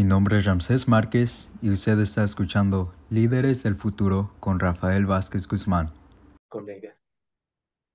Mi nombre es Ramsés Márquez y usted está escuchando Líderes del Futuro con Rafael Vázquez Guzmán. Colegas.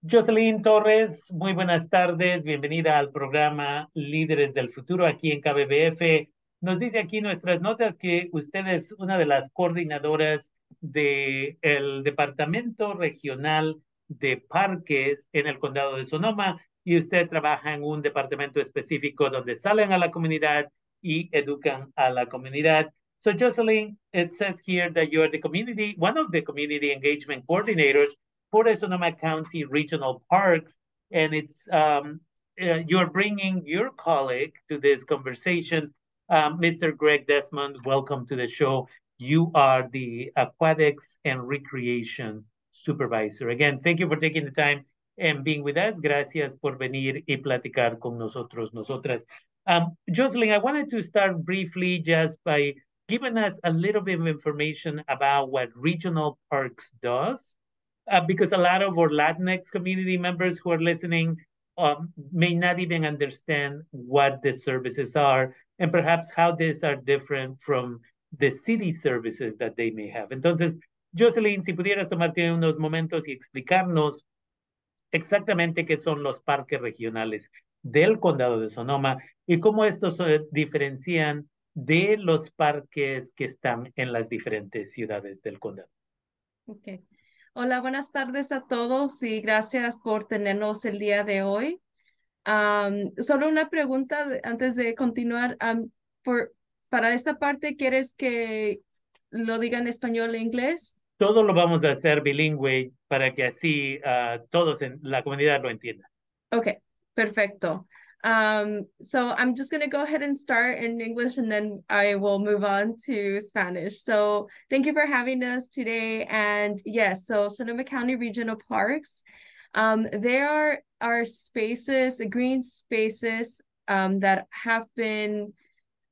Jocelyn Torres, muy buenas tardes. Bienvenida al programa Líderes del Futuro aquí en KBBF. Nos dice aquí nuestras notas que usted es una de las coordinadoras del el Departamento Regional de Parques en el Condado de Sonoma y usted trabaja en un departamento específico donde salen a la comunidad y educan a la comunidad. So Jocelyn, it says here that you are the community, one of the community engagement coordinators for the Sonoma County Regional Parks, and it's um, uh, you're bringing your colleague to this conversation, um, Mr. Greg Desmond. Welcome to the show. You are the aquatics and recreation supervisor. Again, thank you for taking the time and being with us. Gracias por venir y platicar con nosotros, nosotras. Um, Jocelyn, I wanted to start briefly just by giving us a little bit of information about what Regional Parks does, uh, because a lot of our Latinx community members who are listening um, may not even understand what the services are and perhaps how these are different from the city services that they may have. Entonces, Jocelyn, si pudieras tomarte unos momentos y explicarnos exactamente qué son los parques regionales del condado de Sonoma y cómo estos se diferencian de los parques que están en las diferentes ciudades del condado. Okay. Hola, buenas tardes a todos y gracias por tenernos el día de hoy. Um, solo una pregunta antes de continuar. Um, por, para esta parte, ¿quieres que lo diga en español e inglés? Todo lo vamos a hacer bilingüe para que así uh, todos en la comunidad lo entiendan. Okay, perfecto. Um, so I'm just going to go ahead and start in English and then I will move on to Spanish. So thank you for having us today. And yes, so Sonoma County Regional Parks, um, there are, are spaces, green spaces um, that have been,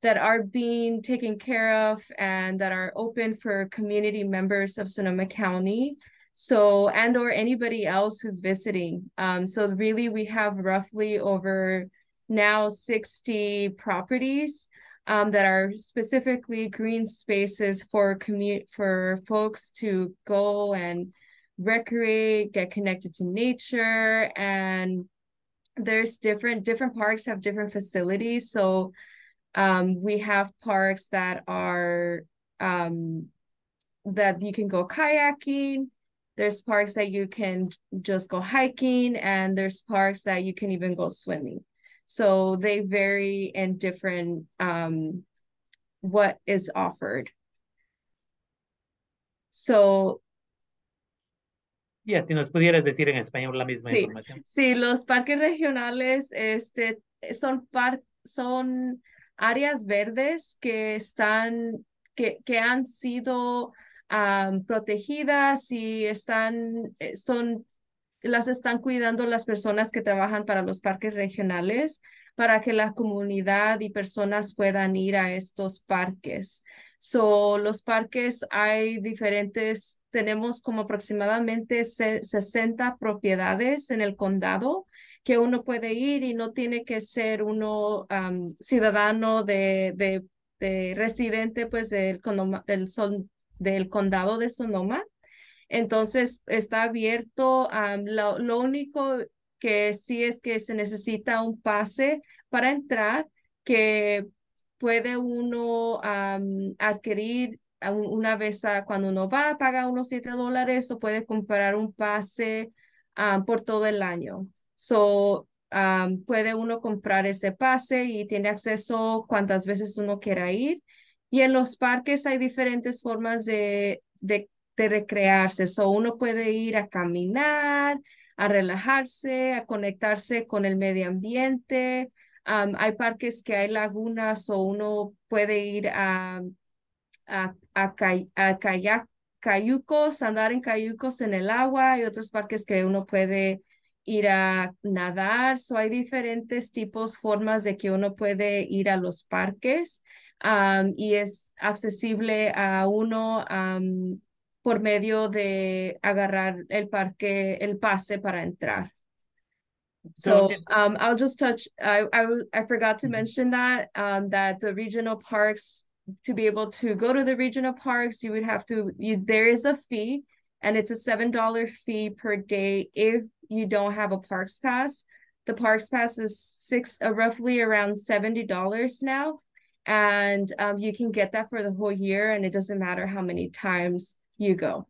that are being taken care of and that are open for community members of Sonoma County so and or anybody else who's visiting um so really we have roughly over now 60 properties um, that are specifically green spaces for commute for folks to go and recreate, get connected to nature, and there's different different parks have different facilities. So um, we have parks that are um, that you can go kayaking. There's parks that you can just go hiking, and there's parks that you can even go swimming. So they vary in different um, what is offered. So Yeah, si nos pudieras decir en español la misma sí, información. Sí, los parques regionales este, son, par son áreas verdes que están, que, que han sido um, protegidas y están, eh, son las están cuidando las personas que trabajan para los parques regionales para que la comunidad y personas puedan ir a estos parques. So, los parques hay diferentes, tenemos como aproximadamente 60 propiedades en el condado que uno puede ir y no tiene que ser uno ciudadano de, de, de, residente pues del, del condado de Sonoma entonces, está abierto. lo, lo, único que sí es que se necesita un pase para entrar que puede uno adquirir una vez a, cuando uno va, a pagar unos 7 dólares o puede comprar un pase por todo el año. So, puede uno comprar ese pase y tiene acceso cuantas veces uno quiera ir. Y en los parques hay diferentes formas de de recrearse. So uno puede ir a caminar, a relajarse, a conectarse con el medio ambiente. hay parques que hay lagunas o uno puede ir a, a, a, a kayak, cayucos, andar en cayucos en el agua. Hay otros parques que uno puede ir a nadar. So hay diferentes tipos, formas de que uno puede ir a los parques y es accesible a uno por medio de agarrar el parque, el pase para entrar. So um, I'll just touch. I I, I forgot to mm-hmm. mention that um, that the regional parks to be able to go to the regional parks, you would have to. You there is a fee, and it's a seven dollar fee per day if you don't have a parks pass. The parks pass is six, uh, roughly around seventy dollars now, and um, you can get that for the whole year, and it doesn't matter how many times you go.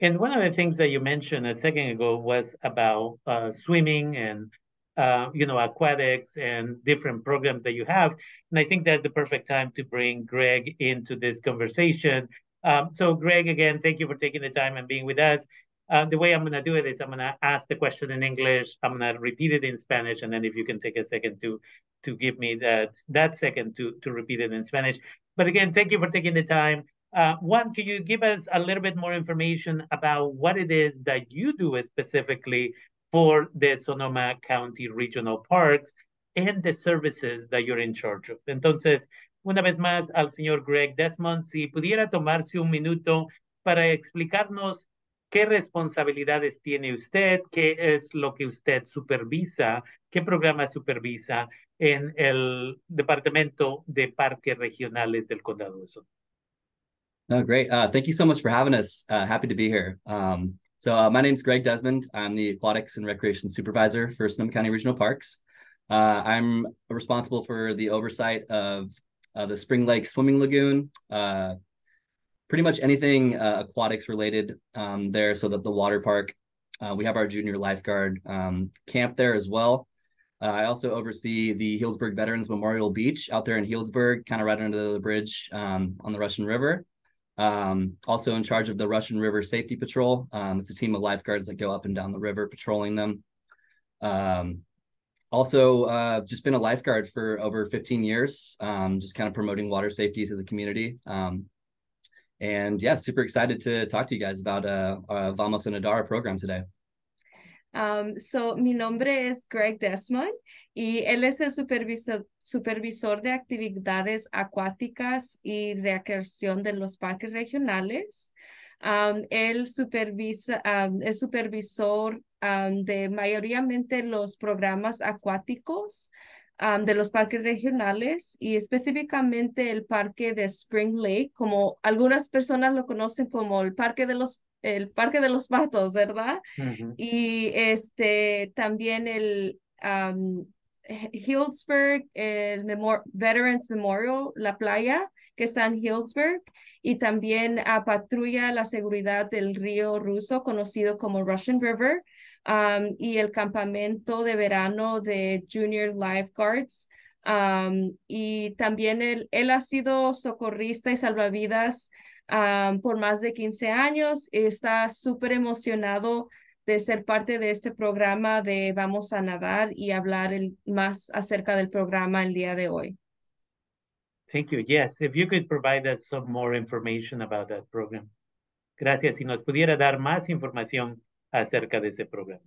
And one of the things that you mentioned a second ago was about uh, swimming and uh, you know aquatics and different programs that you have. And I think that's the perfect time to bring Greg into this conversation. Um, so, Greg, again, thank you for taking the time and being with us. Uh, the way I'm going to do it is I'm going to ask the question in English. I'm going to repeat it in Spanish, and then if you can take a second to to give me that that second to to repeat it in Spanish. But again, thank you for taking the time. Uh, one, can you give us a little bit more information about what it is that you do specifically for the Sonoma County Regional Parks and the services that you're in charge of? Entonces, una vez más al señor Greg Desmond, si pudiera tomarse un minuto para explicarnos qué responsabilidades tiene usted, qué es lo que usted supervisa, qué programa supervisa en el Departamento de Parques Regionales del Condado de Sonoma. No, great. Uh, thank you so much for having us. Uh, happy to be here. Um, so uh, my name is Greg Desmond. I'm the Aquatics and Recreation Supervisor for Sonoma County Regional Parks. Uh, I'm responsible for the oversight of uh, the Spring Lake Swimming Lagoon, uh, pretty much anything aquatics related um, there. So that the water park, we have our junior lifeguard um, camp there as well. I also oversee the Healdsburg Veterans Memorial Beach out there in Healdsburg, kind of right under the bridge um, on the Russian River. Um, also in charge of the Russian River Safety Patrol. Um, it's a team of lifeguards that go up and down the river patrolling them. Um, also, uh, just been a lifeguard for over 15 years, um, just kind of promoting water safety to the community. Um, and yeah, super excited to talk to you guys about uh, uh Vamos a Nadar program today. Um, so, mi nombre es Greg Desmond y él es el supervisor, de actividades acuáticas y recreación de los parques regionales. Um, él supervisa, um, es supervisor de mayoritariamente los programas acuáticos de los parques regionales y específicamente el parque de Spring Lake, como algunas personas lo conocen como el parque de los el Parque de los Patos, ¿verdad? Y este también el um, Healdsburg, el Veterans Memorial, la playa que está en Healdsburg, y también a patrulla la seguridad del río ruso, conocido como Russian River, um, y el campamento de verano de Junior Lifeguards. Um, y también él, él ha sido socorrista y salvavidas por más de 15 años. Está súper emocionado de ser parte de este programa de Vamos a Nadar y hablar el, más acerca del programa el día de hoy. Thank you. Yes, if you could provide us some more information about that program. Gracias. Si nos pudiera dar más información acerca de ese programa.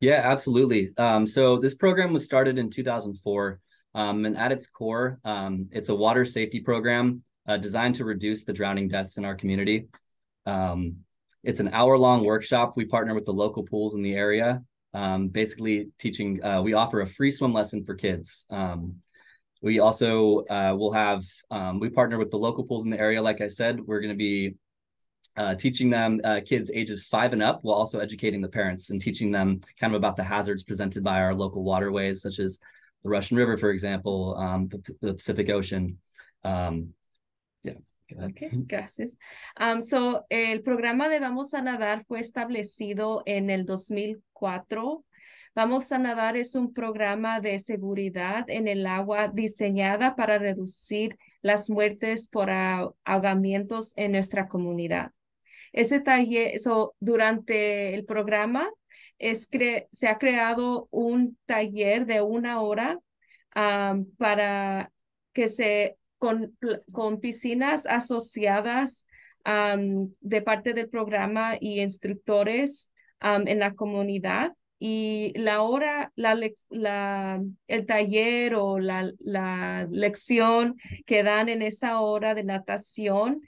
Yeah, absolutely. Um, so this program was started in 2004, um, and at its core, um, it's a water safety program uh, designed to reduce the drowning deaths in our community. Um, it's an hour long workshop. We partner with the local pools in the area, um, basically teaching. Uh, we offer a free swim lesson for kids. Um, we also uh, will have, um, we partner with the local pools in the area. Like I said, we're going to be uh, teaching them uh, kids ages five and up while also educating the parents and teaching them kind of about the hazards presented by our local waterways, such as the Russian River, for example, um, the, the, Pacific Ocean. Um, Okay, gracias. Um, so, el programa de Vamos a Nadar fue establecido en el 2004. Vamos a Nadar es un programa de seguridad en el agua diseñada para reducir las muertes por ahogamientos en nuestra comunidad. Ese taller, so, durante el programa, es se ha creado un taller de una hora para que se con, con piscinas asociadas de parte del programa y instructores en la comunidad. Y la hora, la, el taller o la, la lección que dan en esa hora de natación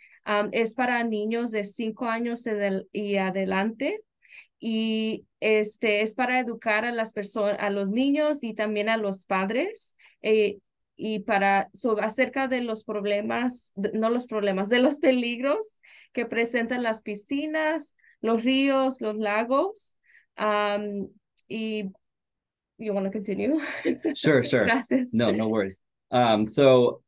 es para niños de cinco años y adelante y este es para educar a las personas, a los niños y también a los padres. Eh, y para sobre, acerca de los problemas, no los problemas, de los peligros que presentan las piscinas, los ríos, los lagos. Um, y you want to continue? Sure, sure. Gracias. No, no worries. Um, so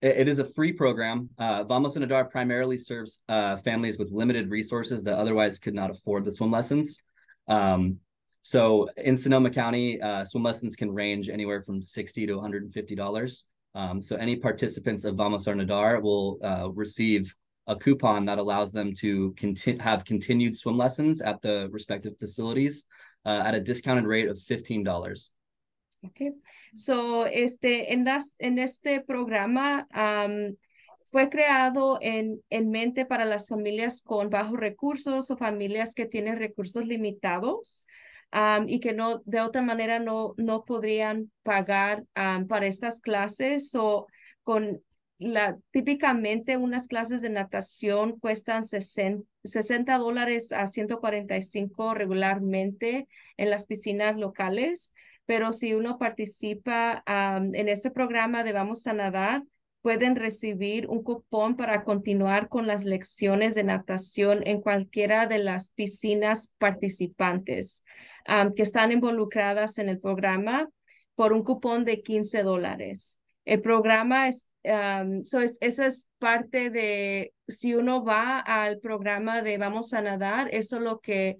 it, it is a free program. Uh, Vamos a Nadar primarily serves uh, families with limited resources that otherwise could not afford the swim lessons. Um, so in Sonoma County, uh, swim lessons can range anywhere from 60 to $150. Um, so any participants of Vamos a Nadar will uh, receive a coupon that allows them to conti- have continued swim lessons at the respective facilities uh, at a discounted rate of $15. Okay. So, este, en, las, en este programa um, fue creado en, en mente para las familias con bajos recursos o familias que tienen recursos limitados y que no, de otra manera no, no podrían pagar para estas clases o con la, típicamente unas clases de natación cuestan 60, 60 dólares a 145 regularmente en las piscinas locales, pero si uno participa en ese programa de Vamos a Nadar, pueden recibir un cupón para continuar con las lecciones de natación en cualquiera de las piscinas participantes um, que están involucradas en el programa por un cupón de 15 dólares. El programa es, um, so es, esa es parte de, si uno va al programa de Vamos a Nadar, eso es lo que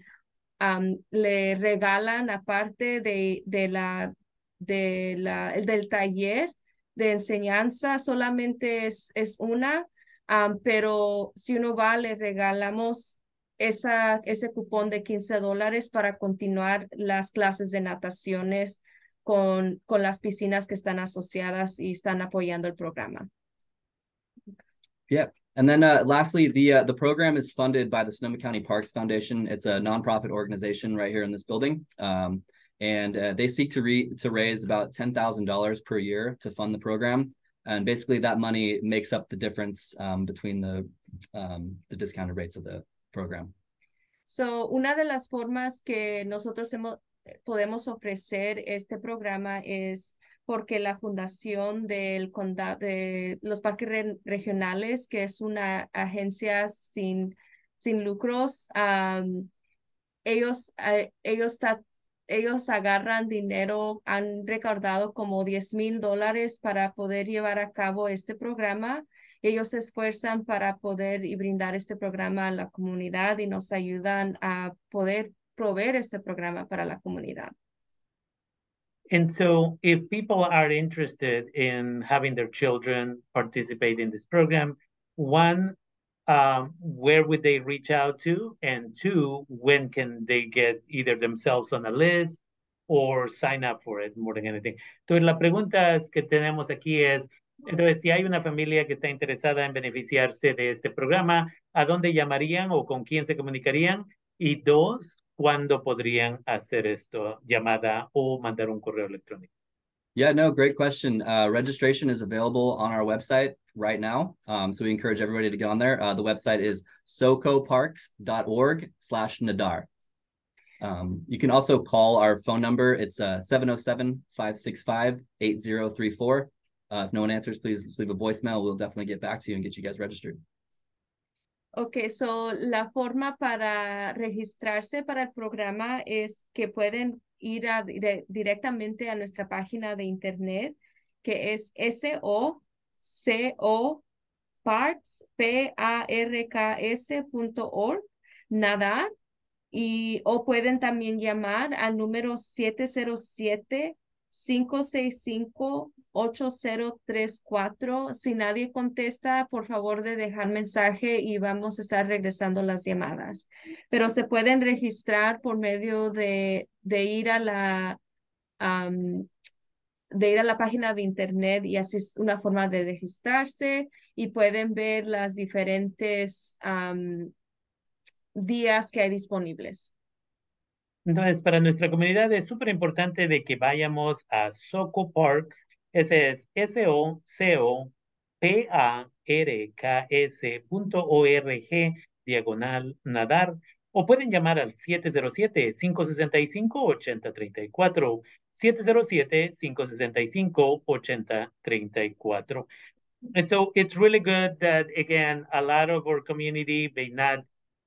um, le regalan aparte de, de la, de la, del taller de enseñanza, solamente es, es una, pero si uno va, le regalamos esa, ese cupón de 15 dólares para continuar las clases de nataciones con, con las piscinas que están asociadas y están apoyando el programa. Yeah. And then uh, lastly, the uh, the program is funded by the Sonoma County Parks Foundation. It's a nonprofit organization right here in this building. Um, and uh, they seek to re- to raise about $10,000 per year to fund the program. And basically that money makes up the difference um, between the um, the discounted rates of the program. So, una de las formas que nosotros hemos, podemos ofrecer este programa es porque la fundación del condado de los parques re regionales, que es una agencia sin, sin lucros, um, ellos, uh, ellos, ellos agarran dinero, han recaudado como 10 mil dólares para poder llevar a cabo este programa. Ellos se esfuerzan para poder y brindar este programa a la comunidad y nos ayudan a poder proveer este programa para la comunidad. And so, if people are interested in having their children participate in this program, one, um, where would they reach out to? And two, when can they get either themselves on a list or sign up for it more than anything? Entonces, la pregunta que tenemos aquí es, entonces, si hay una familia que está interesada en beneficiarse de este programa, ¿a dónde llamarían o con quién se comunicarían? Y dos, ¿cuándo podrían hacer esto, llamada o mandar un correo electrónico? Yeah, no, great question. Uh, registration is available on our website right now. Um, so we encourage everybody to get on there. Uh, the website is socoparks.org slash nadar. Um, you can also call our phone number. It's uh, 707-565-8034. Uh, if no one answers, please leave a voicemail. We'll definitely get back to you and get you guys registered. Ok, so la forma para registrarse para el programa es que pueden ir directamente a nuestra página de internet, que es S-O-C-O parks, P-A-R-K-S.org, nadar, y o pueden también llamar al número 707 565 8034. Si nadie contesta, por favor de dejar mensaje y vamos a estar regresando las llamadas. Pero se pueden registrar por medio de, de ir a la de ir a la página de internet y así es una forma de registrarse y pueden ver las diferentes días que hay disponibles. Entonces, para nuestra comunidad es súper importante de que vayamos a Soco Parks ese es S-O-C-O-P-A-R-K-S.org diagonal nadar o pueden llamar al 707-565-8034. 707-565-8034. And so it's really good that, again, a lot of our community may not,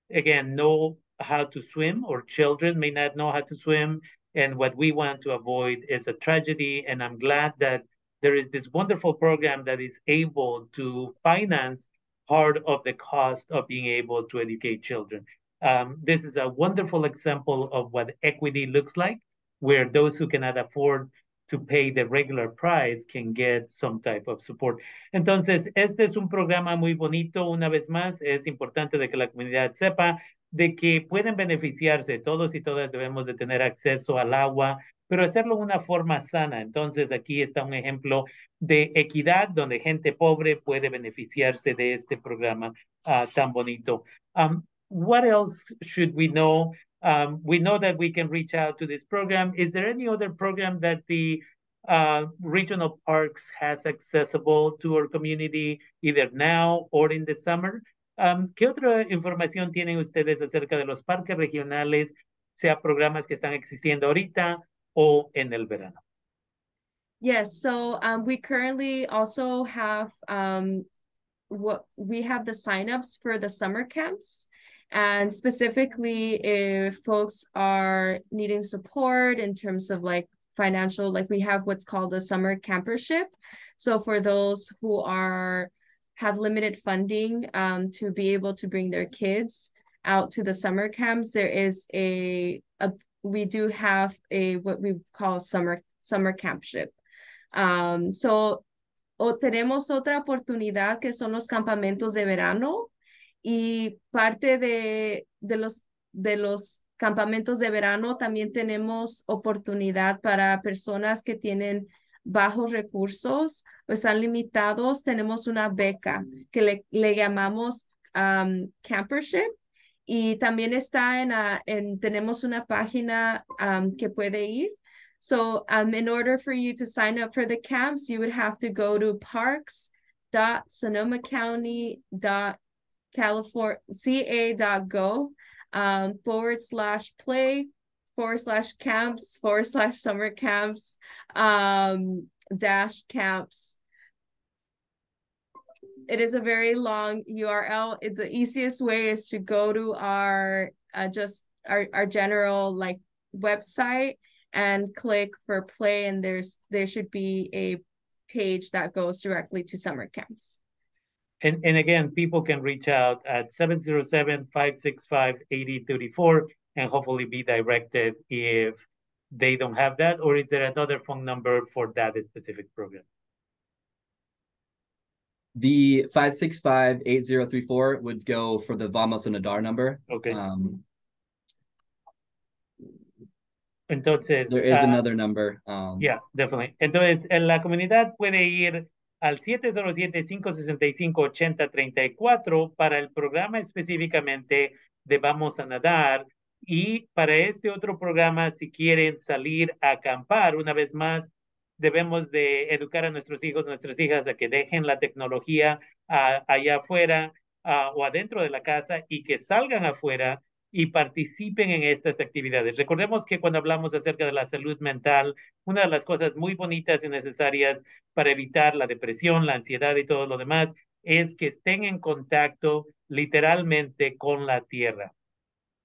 again, know how to swim or children may not know how to swim. And what we want to avoid is a tragedy. And I'm glad that there is this wonderful program that is able to finance part of the cost of being able to educate children. Um, this is a wonderful example of what equity looks like, where those who cannot afford to pay the regular price can get some type of support. Entonces, este es un programa muy bonito. Una vez más, es importante de que la comunidad sepa de que pueden beneficiarse. Todos y todas debemos de tener acceso al agua, pero hacerlo de una forma sana. Entonces, aquí está un ejemplo de equidad donde gente pobre puede beneficiarse de este programa uh, tan bonito. Um, what else should we know? Um, we know that we can reach out to this program. Is there any other program that the uh, regional parks has accessible to our community either now or in the summer? Um, ¿Qué otra información tienen ustedes acerca de los parques regionales, sea programas que están existiendo ahorita o en el verano? Yes, so um, we currently also have um, what we have the signups for the summer camps. And specifically, if folks are needing support in terms of like financial, like we have what's called a summer campership. So for those who are have limited funding um, to be able to bring their kids out to the summer camps, there is a, a we do have a what we call summer summer campship. Um, so o tenemos otra oportunidad que son los campamentos de verano y parte de, de los de los campamentos de verano también tenemos oportunidad para personas que tienen bajos recursos o están limitados, tenemos una beca que le, le llamamos um, campership y también está en, a, en tenemos una página um, que puede ir. So um, in order for you to sign up for the camps, you would have to go to parks.sonomacounty.california.ca.go um, forward slash play forward slash camps forward slash summer camps um, dash camps. It is a very long URL. The easiest way is to go to our uh, just our, our general like website and click for play and there's there should be a page that goes directly to summer camps. And, and again, people can reach out at 707-565-8034 and hopefully be directed if they don't have that, or is there another phone number for that specific program? The 565-8034 would go for the Vamos a Nadar number. Okay. Um, Entonces, there is uh, another number. Um, Yeah, definitely. Entonces, en la comunidad puede ir al 707-565-8034 para el programa específicamente de Vamos a Nadar y para este otro programa, si quieren salir a acampar, una vez más, debemos de educar a nuestros hijos, nuestras hijas a que dejen la tecnología allá afuera o adentro de la casa y que salgan afuera y participen en estas actividades. Recordemos que cuando hablamos acerca de la salud mental, una de las cosas muy bonitas y necesarias para evitar la depresión, la ansiedad y todo lo demás es que estén en contacto literalmente con la tierra.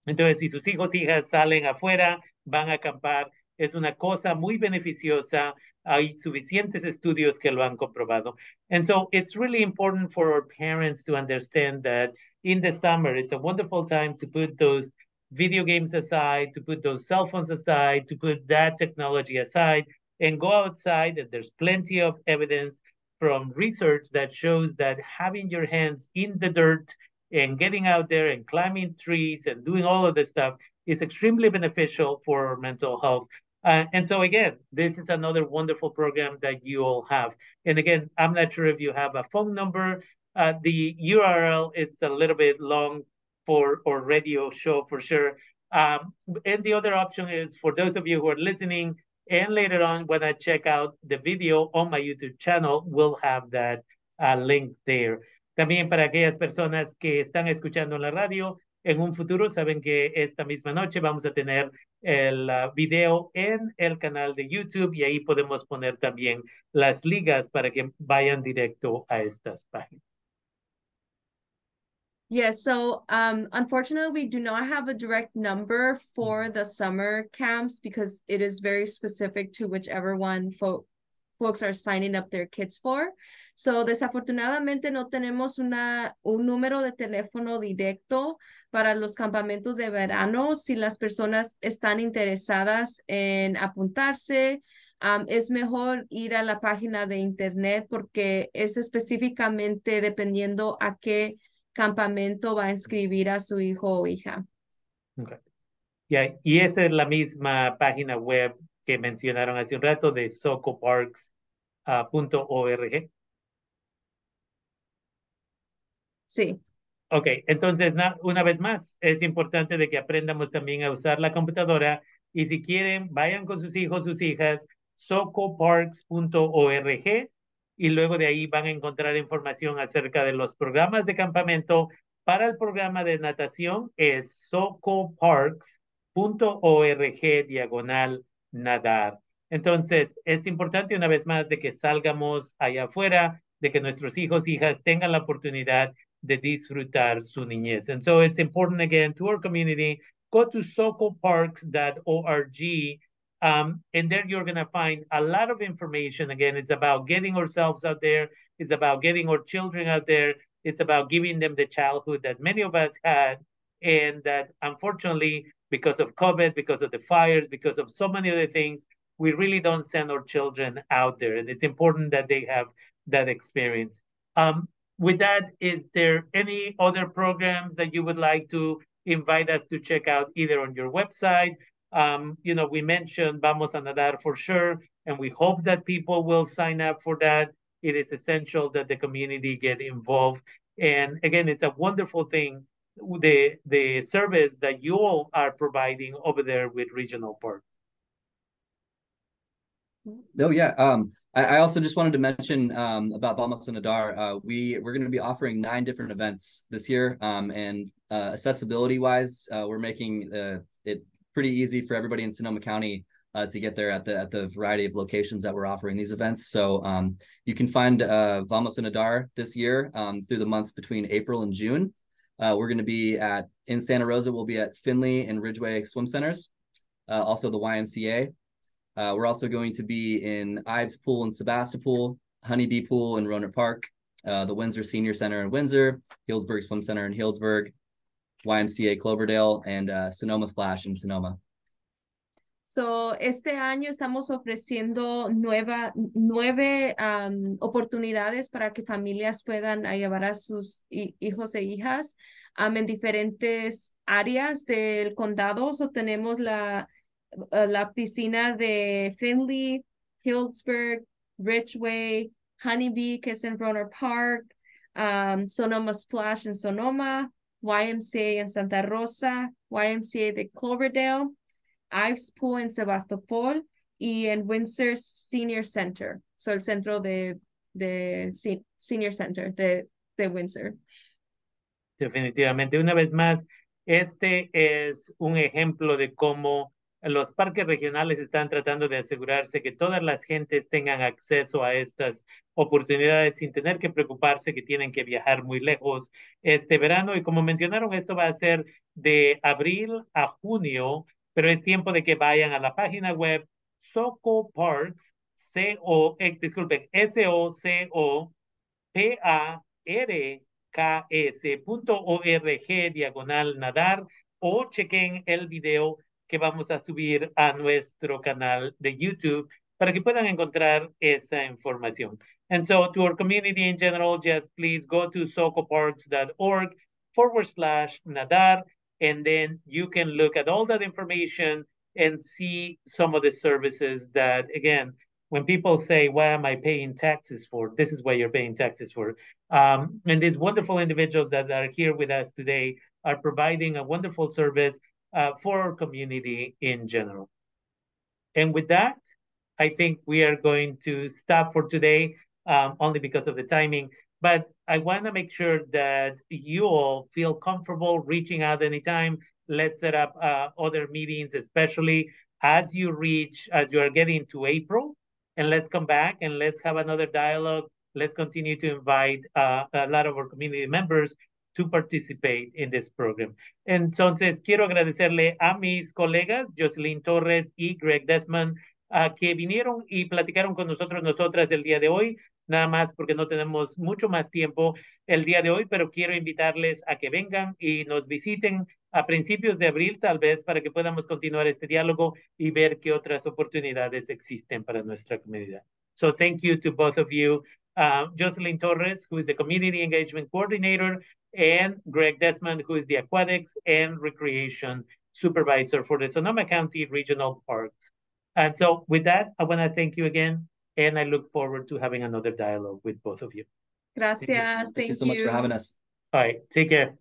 Entonces, si sus hijos hijas salen afuera, van a acampar, es una cosa muy beneficiosa. Hay suficientes estudios que lo han comprobado. And so it's really important for our parents to understand that in the summer, it's a wonderful time to put those video games aside, to put those cell phones aside, to put that technology aside and go outside. And there's plenty of evidence from research that shows that having your hands in the dirt and getting out there and climbing trees and doing all of this stuff is extremely beneficial for mental health. Uh, and so again, this is another wonderful program that you all have. And again, I'm not sure if you have a phone number. Uh, the URL is a little bit long for our radio show for sure. Um, and the other option is for those of you who are listening and later on when I check out the video on my YouTube channel, we'll have that uh, link there. También para aquellas personas que están escuchando en la radio, en un futuro. Saben que esta misma noche vamos a tener el uh, video en el canal de YouTube y ahí podemos poner también las ligas para que vayan directo a estas páginas. Yes, so um, unfortunately, we do not have a direct number for the summer camps because it is very specific to whichever one fo folks are signing up their kids for. So, desafortunadamente no tenemos una, un número de teléfono directo para los campamentos de verano. Si las personas están interesadas en apuntarse, es mejor ir a la página de internet porque es específicamente dependiendo a qué campamento va a inscribir a su hijo o hija. Y esa es la misma página web que mencionaron hace un rato de sí. Ok, entonces una vez más, es importante de que aprendamos también a usar la computadora y si quieren, vayan con sus hijos, sus hijas, socoparks.org y luego de ahí van a encontrar información acerca de los programas de campamento. Para el programa de natación es socoparks.org diagonal nadar. Entonces, es importante una vez más de que salgamos allá afuera, de que nuestros hijos, hijas tengan la oportunidad de disfrutar su niñez. And so it's important again to our community, go to socoparks.org Um, and there you're going to find a lot of information. Again, it's about getting ourselves out there. It's about getting our children out there. It's about giving them the childhood that many of us had. And that unfortunately, because of COVID, because of the fires, because of so many other things, we really don't send our children out there. And it's important that they have that experience. Um, with that, is there any other programs that you would like to invite us to check out either on your website um, you know, we mentioned Vamos a Nadar for sure, and we hope that people will sign up for that. It is essential that the community get involved. And again, it's a wonderful thing, the, the service that you all are providing over there with Regional Park. Oh yeah. Um, I, I also just wanted to mention um, about Vamos a Nadar. Uh, we we're going to be offering nine different events this year, um, and uh, accessibility wise, uh, we're making uh, it pretty easy for everybody in Sonoma County uh, to get there at the at the variety of locations that we're offering these events. So um, you can find uh, Vamos a Nadar this year um, through the months between April and June. Uh, we're going to be at in Santa Rosa. We'll be at Finley and Ridgway Swim Centers, uh, also the YMCA. Uh, we're also going to be in Ives Pool and Sebastopol, Honeybee Pool in Rohnert Park, uh, the Windsor Senior Center in Windsor, Healdsburg Swim Center in Healdsburg, YMCA Cloverdale and uh, Sonoma Splash in Sonoma. So, este año estamos ofreciendo nueva, nueve um, oportunidades para que familias puedan llevar a sus hijos e hijas um, en diferentes áreas del condado. So, tenemos la, la piscina de Finley, Hillsburg, Ridgeway, Honeybee, que es en Roner Park, um, Sonoma Splash en Sonoma, YMCA en Santa Rosa, YMCA de Cloverdale, Ives Pool en Sebastopol y en Windsor Senior Center, so el centro de, de Senior Center de, de Windsor. Definitivamente, una vez más, este es un ejemplo de cómo los parques regionales están tratando de asegurarse que todas las gentes tengan acceso a estas oportunidades sin tener que preocuparse que tienen que viajar muy lejos este verano. Y como mencionaron, esto va a ser de abril a junio, pero es tiempo de que vayan a la página web Soco Parks, C-O, eh, disculpen, S-O-C-O-P-A-R-K-S.org diagonal nadar o chequen el video que vamos a subir a nuestro canal de YouTube para que puedan encontrar esa información. And so to our community in general, just please go to socoparks.org forward slash nadar, and then you can look at all that information and see some of the services that, again, when people say, why am I paying taxes for? This is what you're paying taxes for. Um, and these wonderful individuals that are here with us today are providing a wonderful service uh, for our community in general. And with that, I think we are going to stop for today, um, only because of the timing. but I want to make sure that you all feel comfortable reaching out anytime. Let's set up uh, other meetings, especially as you reach, as you are getting to April, and let's come back and let's have another dialogue. Let's continue to invite uh, a lot of our community members to participate in this program. Entonces, quiero agradecerle a mis colegas, Jocelyn Torres y Greg Desmond, uh, que vinieron y platicaron con nosotros, nosotras el día de hoy, nada más porque no tenemos mucho más tiempo el día de hoy, pero quiero invitarles a que vengan y nos visiten a principios de abril, tal vez, para que podamos continuar este diálogo y ver qué otras oportunidades existen para nuestra comunidad. So thank you to both of you. Uh, Jocelyn Torres, who is the Community Engagement Coordinator, and Greg Desmond, who is the Aquatics and Recreation Supervisor for the Sonoma County Regional Parks. And so with that, I want to thank you again, and I look forward to having another dialogue with both of you. Gracias. Thank, you so much for having us. All right. Take care.